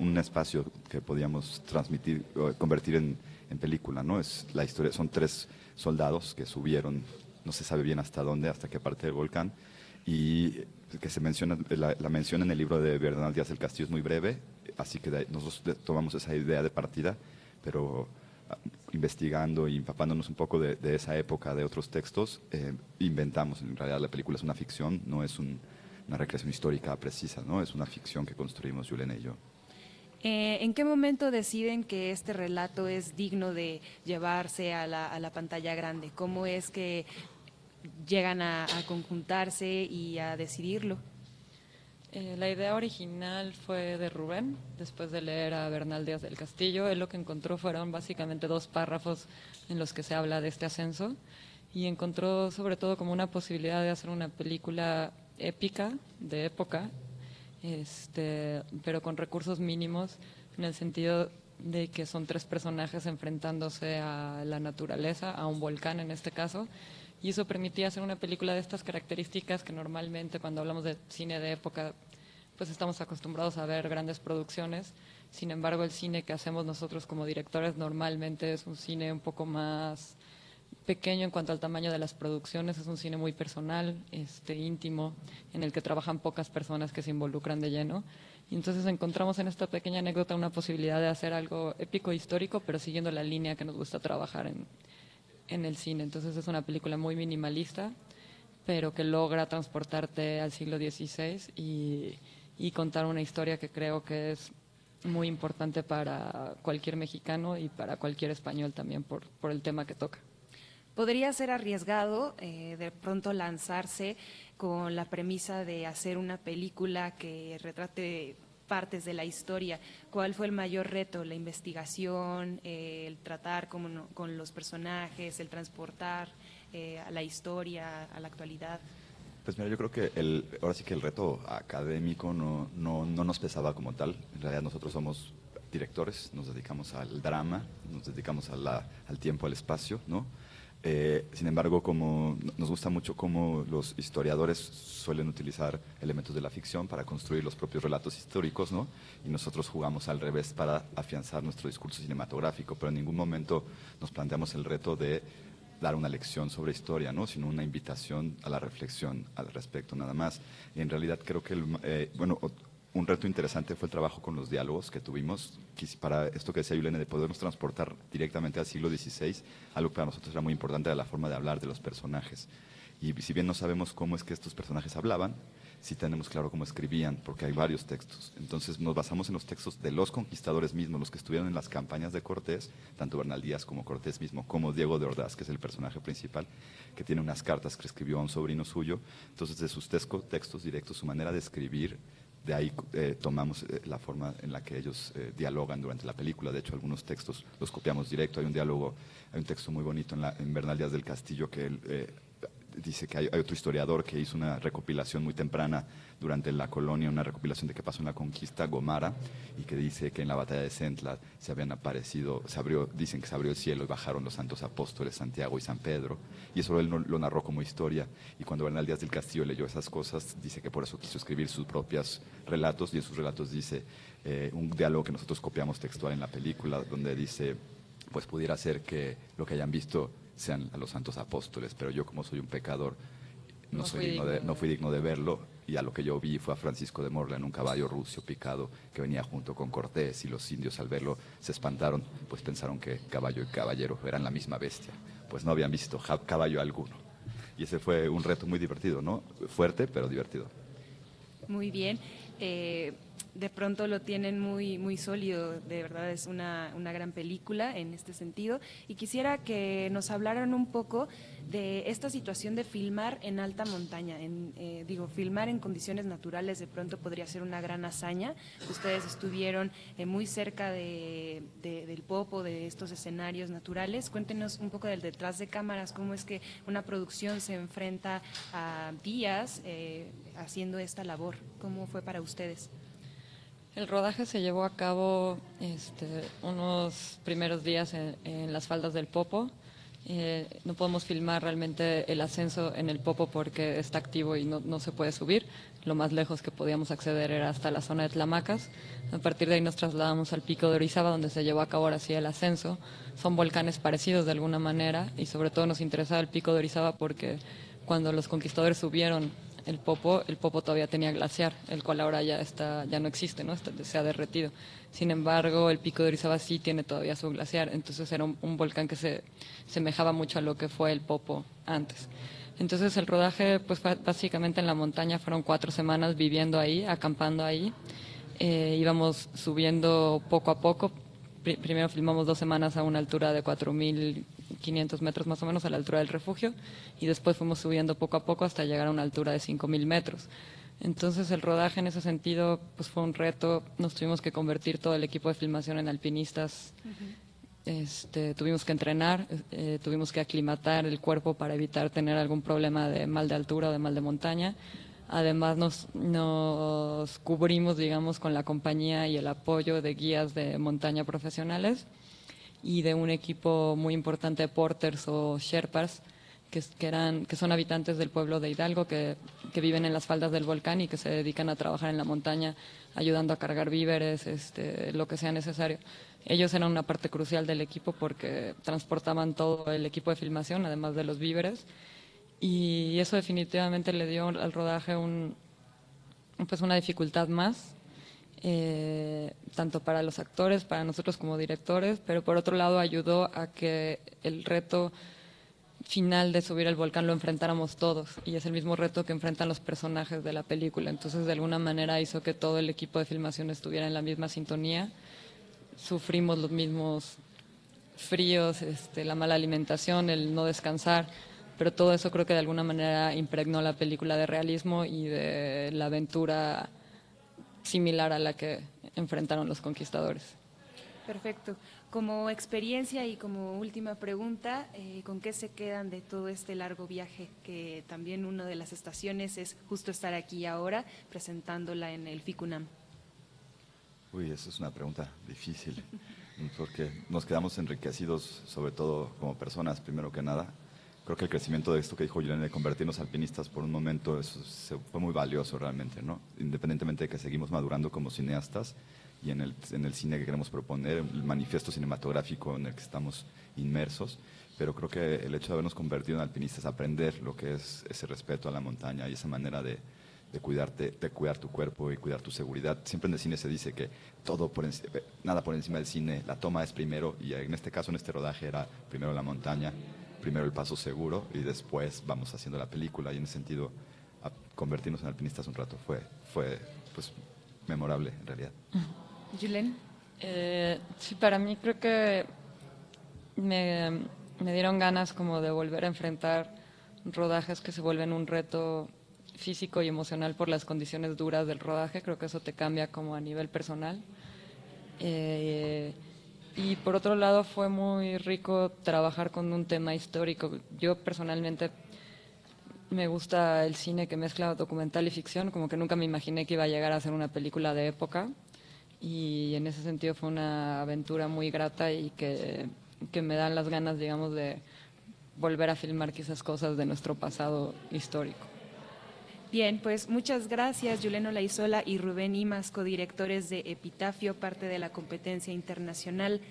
un, espacio que podíamos transmitir, convertir en, en, película, ¿no? Es la historia, son tres soldados que subieron, no se sabe bien hasta dónde, hasta qué parte del volcán, y que se menciona, la, la mención en el libro de Bernal Díaz del Castillo es muy breve, así que nosotros tomamos esa idea de partida, pero investigando y empapándonos un poco de, esa época, de otros textos, eh, inventamos. En realidad la película es una ficción, no es una recreación histórica precisa, ¿no? es una ficción que construimos Julen y yo. Eh, ¿En qué momento deciden que este relato es digno de llevarse a la, pantalla grande? ¿Cómo es que llegan a, conjuntarse y a decidirlo? Eh, la idea original fue de Rubén, después de leer a Bernal Díaz del Castillo. Él lo que encontró fueron básicamente dos párrafos en los que se habla de este ascenso y encontró sobre todo como una posibilidad de hacer una película épica, de época, este, pero con recursos mínimos, en el sentido de que son tres personajes enfrentándose a la naturaleza, a un volcán en este caso, y eso permitía hacer una película de estas características que normalmente cuando hablamos de cine de época pues estamos acostumbrados a ver grandes producciones. Sin embargo, el cine que hacemos nosotros como directores normalmente es un cine un poco más pequeño en cuanto al tamaño de las producciones, es un cine muy personal, este, íntimo, en el que trabajan pocas personas que se involucran de lleno. Y entonces encontramos en esta pequeña anécdota una posibilidad de hacer algo épico e histórico, pero siguiendo la línea que nos gusta trabajar en, en el cine. Entonces es una película muy minimalista, pero que logra transportarte al siglo XVI y, contar una historia que creo que es muy importante para cualquier mexicano y para cualquier español también por, por el tema que toca. Podría ser arriesgado eh, de pronto lanzarse con la premisa de hacer una película que retrate partes de la historia. ¿Cuál fue el mayor reto? ¿La investigación, eh, el tratar con, con, los personajes, el transportar eh, a la historia, a la actualidad? Pues mira, yo creo que el, ahora sí que el reto académico no, no, no nos pesaba como tal. En realidad nosotros somos directores, nos dedicamos al drama, nos dedicamos a la, al tiempo, al espacio, ¿no? Eh, sin embargo, como nos gusta mucho cómo los historiadores suelen utilizar elementos de la ficción para construir los propios relatos históricos, ¿no? Y nosotros jugamos al revés para afianzar nuestro discurso cinematográfico, pero en ningún momento nos planteamos el reto de dar una lección sobre historia, ¿no? sino una invitación a la reflexión al respecto, nada más. Y en realidad creo que, eh, bueno, un reto interesante fue el trabajo con los diálogos que tuvimos, para esto que decía Yulene, de podernos transportar directamente al siglo XVI, algo que para nosotros era muy importante, era la forma de hablar de los personajes. Y si bien no sabemos cómo es que estos personajes hablaban, sí tenemos claro cómo escribían, porque hay varios textos. Entonces nos basamos en los textos de los conquistadores mismos, los que estuvieron en las campañas de Cortés, tanto Bernal Díaz como Cortés mismo, como Diego de Ordaz, que es el personaje principal, que tiene unas cartas que escribió a un sobrino suyo. Entonces de sus textos directos, su manera de escribir, de ahí eh, tomamos eh, la forma en la que ellos eh, dialogan durante la película. De hecho, algunos textos los copiamos directo. Hay un diálogo, hay un texto muy bonito en, la, en Bernal Díaz del Castillo que él dice que hay, otro historiador que hizo una recopilación muy temprana durante la colonia, una recopilación de qué pasó en la conquista, Gomara, y que dice que en la batalla de Centla se habían aparecido, se abrió, dicen que se abrió el cielo y bajaron los santos apóstoles Santiago y San Pedro, y eso él lo narró como historia, y cuando Bernal Díaz del Castillo leyó esas cosas, dice que por eso quiso escribir sus propios relatos, y en sus relatos dice eh, un diálogo que nosotros copiamos textual en la película, donde dice, pues pudiera ser que lo que hayan visto sean a los santos apóstoles, pero yo como soy un pecador, no, soy digno de, no fui digno de verlo y a lo que yo vi fue a Francisco de Morla en un caballo rucio picado que venía junto con Cortés y los indios al verlo se espantaron, pues pensaron que caballo y caballero eran la misma bestia, pues no habían visto caballo alguno. Y ese fue un reto muy divertido, ¿no? Fuerte, pero divertido. Muy bien. Eh, de pronto lo tienen muy, muy sólido, de verdad es una, una, gran película en este sentido. Y quisiera que nos hablaran un poco de esta situación de filmar en alta montaña. En, eh, digo, filmar en condiciones naturales de pronto podría ser una gran hazaña. Ustedes estuvieron eh, muy cerca de, del Popo, de estos escenarios naturales. Cuéntenos un poco del detrás de cámaras, cómo es que una producción se enfrenta a días eh, haciendo esta labor. ¿Cómo fue para ustedes? El rodaje se llevó a cabo este, unos primeros días en, las faldas del Popo. Eh, no podemos filmar realmente el ascenso en el Popo porque está activo y no, se puede subir. Lo más lejos que podíamos acceder era hasta la zona de Tlamacas. A partir de ahí nos trasladamos al pico de Orizaba, donde se llevó a cabo ahora sí el ascenso. Son volcanes parecidos de alguna manera y sobre todo nos interesaba el pico de Orizaba porque cuando los conquistadores subieron el Popo, el Popo todavía tenía glaciar, el cual ahora ya está, ya no existe, ¿no? se ha derretido. Sin embargo, el pico de Orizaba sí tiene todavía su glaciar, entonces era un, volcán que se semejaba mucho a lo que fue el Popo antes. Entonces el rodaje, pues básicamente en la montaña fueron cuatro semanas viviendo ahí, acampando ahí. Eh, íbamos subiendo poco a poco. primero filmamos dos semanas a una altura de 4.000 500 metros más o menos a la altura del refugio y después fuimos subiendo poco a poco hasta llegar a una altura de 5.000 metros. Entonces el rodaje en ese sentido pues fue un reto, nos tuvimos que convertir todo el equipo de filmación en alpinistas, este, tuvimos que entrenar, eh, tuvimos que aclimatar el cuerpo para evitar tener algún problema de mal de altura o de mal de montaña. Además nos, nos cubrimos, digamos, con la compañía y el apoyo de guías de montaña profesionales y de un equipo muy importante de porters o sherpas que, que, eran, que son habitantes del pueblo de Hidalgo, que, que, viven en las faldas del volcán y que se dedican a trabajar en la montaña, ayudando a cargar víveres, este, lo que sea necesario. Ellos eran una parte crucial del equipo porque transportaban todo el equipo de filmación, además de los víveres, y eso definitivamente le dio al rodaje un, pues una dificultad más, eh, tanto para los actores, para nosotros como directores, pero por otro lado ayudó a que el reto final de subir el volcán lo enfrentáramos todos y es el mismo reto que enfrentan los personajes de la película. Entonces, de alguna manera hizo que todo el equipo de filmación estuviera en la misma sintonía. Sufrimos los mismos fríos, este, la mala alimentación, el no descansar, pero todo eso creo que de alguna manera impregnó la película de realismo y de la aventura similar a la que enfrentaron los conquistadores. Perfecto. Como experiencia y como última pregunta, eh, ¿con qué se quedan de todo este largo viaje? Que también una de las estaciones es justo estar aquí ahora presentándola en el FICUNAM. Uy, esa es una pregunta difícil, porque nos quedamos enriquecidos, sobre todo como personas, primero que nada. Creo que el crecimiento de esto que dijo Julián de convertirnos alpinistas por un momento eso fue muy valioso realmente, ¿no? Independientemente de que seguimos madurando como cineastas, y en el, en el cine que queremos proponer, el manifiesto cinematográfico en el que estamos inmersos, pero creo que el hecho de habernos convertido en alpinistas, aprender lo que es ese respeto a la montaña y esa manera de, de cuidarte, de cuidar tu cuerpo y cuidar tu seguridad. Siempre en el cine se dice que todo por nada por encima del cine, la toma es primero y en este caso en este rodaje era primero la montaña, primero el paso seguro y después vamos haciendo la película y en ese sentido convertirnos en alpinistas un rato fue fue pues memorable en realidad. Julen. Eh, sí, para mí creo que me, me, dieron ganas como de volver a enfrentar rodajes que se vuelven un reto físico y emocional por las condiciones duras del rodaje. Creo que eso te cambia como a nivel personal. Eh, y por otro lado fue muy rico trabajar con un tema histórico. Yo personalmente me gusta el cine que mezcla documental y ficción, como que nunca me imaginé que iba a llegar a ser una película de época y en ese sentido fue una aventura muy grata y que, que me dan las ganas, digamos, de volver a filmar quizás cosas de nuestro pasado histórico. Bien, pues muchas gracias, Yuleno Laizola y Rubén Imas, codirectores de Epitafio, parte de la competencia internacional.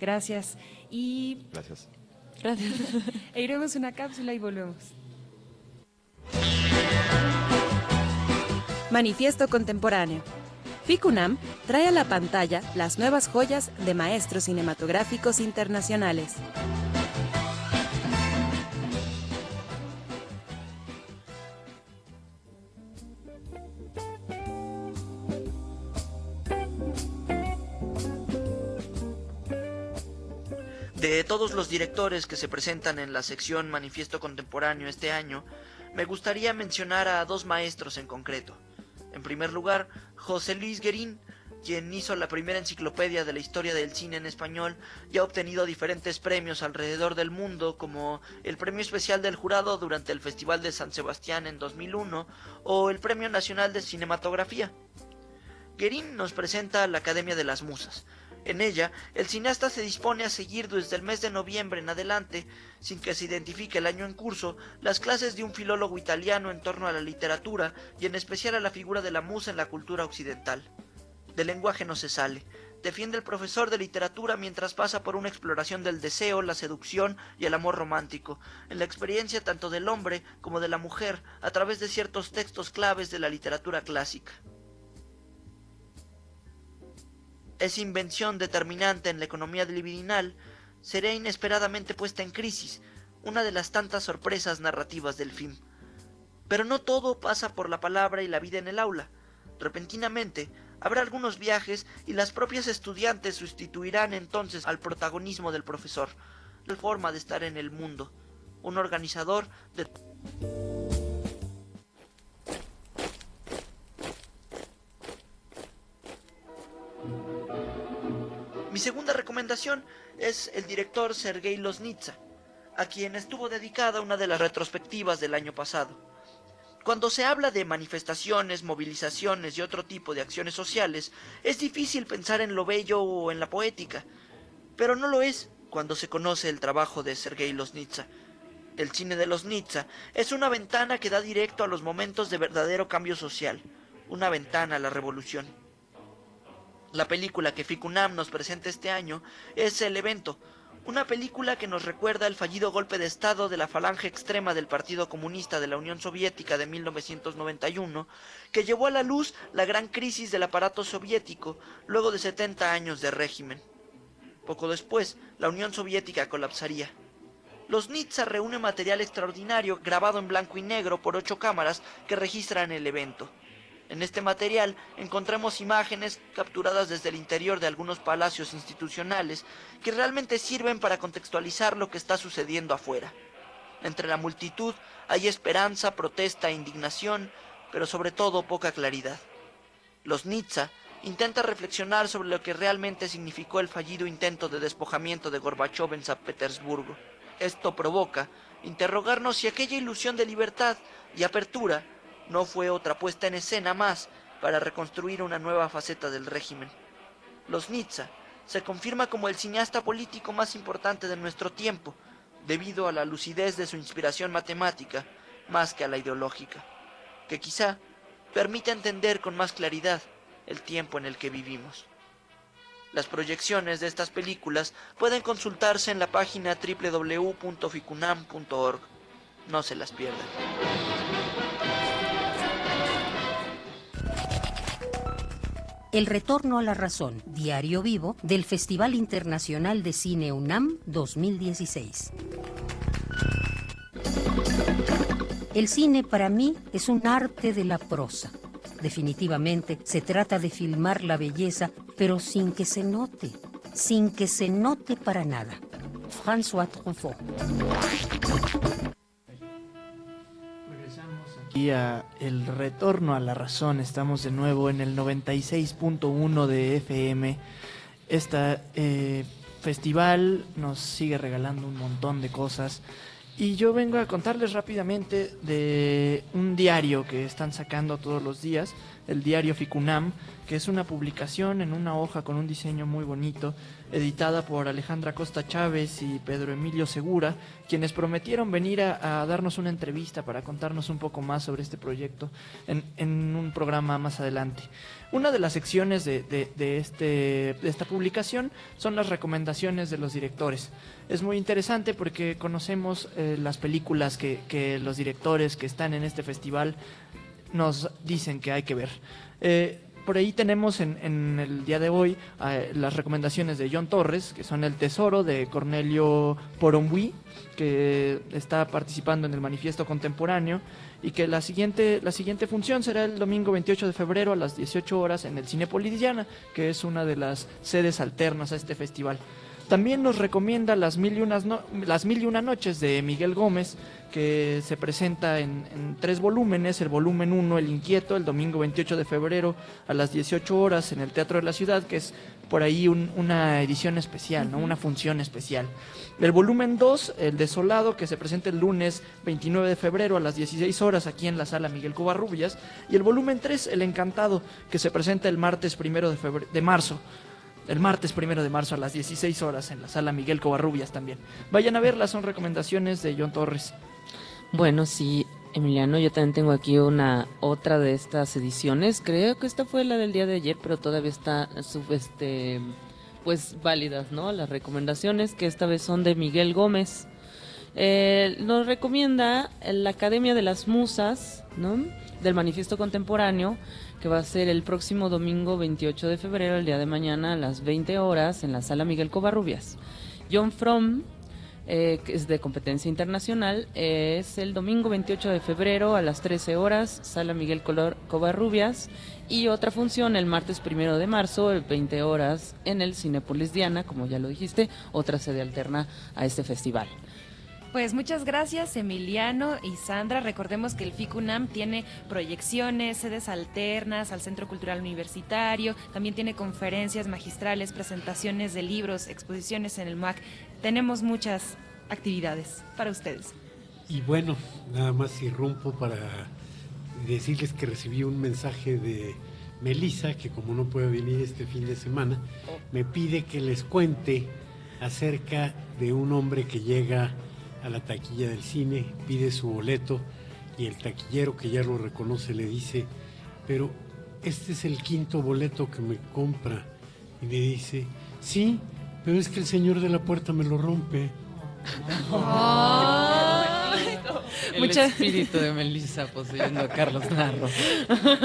Gracias. Y. Gracias. Gracias. e iremos una cápsula y volvemos. Manifiesto Contemporáneo. FICUNAM trae a la pantalla las nuevas joyas de maestros cinematográficos internacionales. De todos los directores que se presentan en la sección Manifiesto Contemporáneo este año, me gustaría mencionar a dos maestros en concreto. En primer lugar, José Luis Guerín, quien hizo la primera enciclopedia de la historia del cine en español y ha obtenido diferentes premios alrededor del mundo, como el Premio Especial del Jurado durante el Festival de San Sebastián en 2001 o el Premio Nacional de Cinematografía. Guerín nos presenta la Academia de las Musas, en ella, el cineasta se dispone a seguir desde el mes de noviembre en adelante, sin que se identifique el año en curso, las clases de un filólogo italiano en torno a la literatura y en especial a la figura de la musa en la cultura occidental. Del lenguaje no se sale. Defiende el profesor de literatura mientras pasa por una exploración del deseo, la seducción y el amor romántico, en la experiencia tanto del hombre como de la mujer a través de ciertos textos claves de la literatura clásica. Esa invención determinante en la economía libidinal será inesperadamente puesta en crisis, una de las tantas sorpresas narrativas del film. Pero no todo pasa por la palabra y la vida en el aula. Repentinamente, habrá algunos viajes y las propias estudiantes sustituirán entonces al protagonismo del profesor, la forma de estar en el mundo, un organizador de... Mi segunda recomendación es el director Sergei Loznitsa, a quien estuvo dedicada una de las retrospectivas del año pasado. Cuando se habla de manifestaciones, movilizaciones y otro tipo de acciones sociales, es difícil pensar en lo bello o en la poética, pero no lo es cuando se conoce el trabajo de Sergei Loznitsa. El cine de Loznitsa es una ventana que da directo a los momentos de verdadero cambio social, una ventana a la revolución. La película que Ficunam nos presenta este año es El Evento, una película que nos recuerda el fallido golpe de Estado de la falange extrema del Partido Comunista de la Unión Soviética de 1991, que llevó a la luz la gran crisis del aparato soviético luego de 70 años de régimen. Poco después, la Unión Soviética colapsaría. Los Nitsa reúne material extraordinario grabado en blanco y negro por ocho cámaras que registran el evento. En este material encontramos imágenes capturadas desde el interior de algunos palacios institucionales que realmente sirven para contextualizar lo que está sucediendo afuera. Entre la multitud hay esperanza, protesta indignación, pero sobre todo poca claridad. Los Nitsa intenta reflexionar sobre lo que realmente significó el fallido intento de despojamiento de Gorbachev en San Petersburgo. Esto provoca interrogarnos si aquella ilusión de libertad y apertura no fue otra puesta en escena más para reconstruir una nueva faceta del régimen. Los Nitsa se confirma como el cineasta político más importante de nuestro tiempo, debido a la lucidez de su inspiración matemática más que a la ideológica, que quizá permite entender con más claridad el tiempo en el que vivimos. Las proyecciones de estas películas pueden consultarse en la página www.ficunam.org. No se las pierdan. El retorno a la razón, diario vivo del Festival Internacional de Cine UNAM 2016. El cine para mí es un arte de la prosa. Definitivamente se trata de filmar la belleza, pero sin que se note, sin que se note para nada. François Truffaut. El retorno a la razón, estamos de nuevo en el 96.1 de FM. Este festival nos sigue regalando un montón de cosas. Y yo vengo a contarles rápidamente de un diario que están sacando todos los días, el diario Ficunam, que es una publicación en una hoja con un diseño muy bonito, editada por Alejandra Costa Chávez y Pedro Emilio Segura, quienes prometieron venir a, darnos una entrevista para contarnos un poco más sobre este proyecto en, un programa más adelante. Una de las secciones de, este, de esta publicación son las recomendaciones de los directores. Es muy interesante porque conocemos eh, las películas que, que, los directores que están en este festival nos dicen que hay que ver. Eh, por ahí tenemos en, el día de hoy eh, las recomendaciones de John Torres, que son El Tesoro de Cornelio Porombuí, que está participando en el Manifiesto Contemporáneo, y que la siguiente, la siguiente función será el domingo 28 de febrero a las 18 horas en el Cinepolis Diana, que es una de las sedes alternas a este festival. También nos recomienda las mil, y unas las mil y una noches de Miguel Gómez, que se presenta en, en, tres volúmenes. El volumen 1, El Inquieto, el domingo 28 de febrero a las 18 horas en el Teatro de la Ciudad, que es por ahí un, una edición especial, ¿no? una función especial. El volumen 2, El Desolado, que se presenta el lunes 29 de febrero a las 16 horas aquí en la sala Miguel Covarrubias. Y el volumen 3, El Encantado, que se presenta el martes primero de, febrero, de marzo el martes primero de marzo a las 16 horas en la sala Miguel Covarrubias también. Vayan a verlas, son recomendaciones de John Torres. Bueno, sí, Emiliano, yo también tengo aquí una otra de estas ediciones. Creo que esta fue la del día de ayer, pero todavía está este pues válidas, ¿no? Las recomendaciones que esta vez son de Miguel Gómez. Eh, nos recomienda la Academia de las Musas, ¿no? Del Manifiesto Contemporáneo que va a ser el próximo domingo 28 de febrero, el día de mañana a las 20 horas en la sala Miguel Covarrubias. John Fromm, eh, que es de competencia internacional, es el domingo 28 de febrero a las 13 horas, sala Miguel Color Covarrubias. Y otra función el martes primero de marzo, 20 horas, en el Cinepolis Diana, como ya lo dijiste, otra sede alterna a este festival. Pues muchas gracias Emiliano y Sandra. Recordemos que el FICUNAM tiene proyecciones, sedes alternas al Centro Cultural Universitario, también tiene conferencias magistrales, presentaciones de libros, exposiciones en el MAC. Tenemos muchas actividades para ustedes. Y bueno, nada más irrumpo para decirles que recibí un mensaje de Melissa, que como no puede venir este fin de semana, me pide que les cuente acerca de un hombre que llega a la taquilla del cine, pide su boleto y el taquillero que ya lo reconoce le dice, pero este es el quinto boleto que me compra. Y le dice, sí, pero es que el señor de la puerta me lo rompe. El Mucha- espíritu de Melissa poseyendo a Carlos Narro.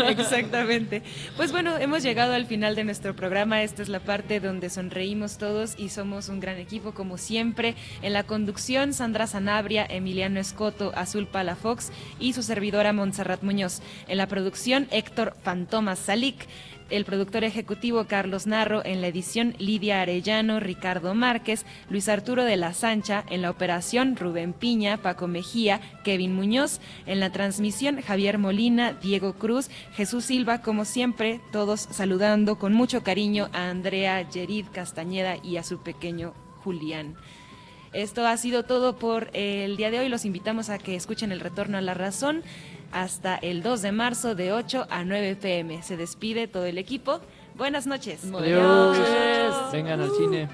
Exactamente. Pues bueno, hemos llegado al final de nuestro programa. Esta es la parte donde sonreímos todos y somos un gran equipo, como siempre. En la conducción, Sandra Sanabria, Emiliano Escoto, Azul Palafox y su servidora Montserrat Muñoz. En la producción, Héctor Fantomas Salik. El productor ejecutivo Carlos Narro, en la edición Lidia Arellano, Ricardo Márquez, Luis Arturo de la Sancha, en la operación Rubén Piña, Paco Mejía, Kevin Muñoz, en la transmisión Javier Molina, Diego Cruz, Jesús Silva, como siempre, todos saludando con mucho cariño a Andrea Yerid Castañeda y a su pequeño Julián. Esto ha sido todo por el día de hoy. Los invitamos a que escuchen el retorno a la razón hasta el 2 de marzo de 8 a 9 pm. Se despide todo el equipo. Buenas noches. Adiós. Vengan al cine.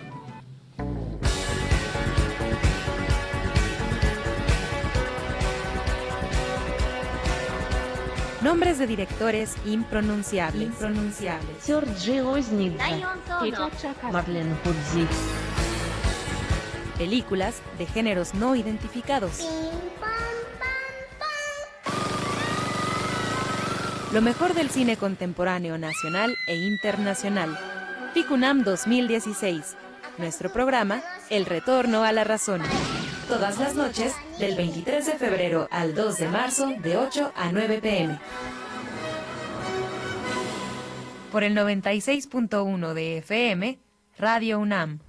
Nombres de directores impronunciables. Impronunciables. Sergei Marlene Hudzik. Películas de géneros no identificados. Lo mejor del cine contemporáneo nacional e internacional. FICUNAM 2016. Nuestro programa, El Retorno a la Razón. Todas las noches, del 23 de febrero al 2 de marzo, de 8 a 9 pm. Por el 96.1 de FM, Radio UNAM.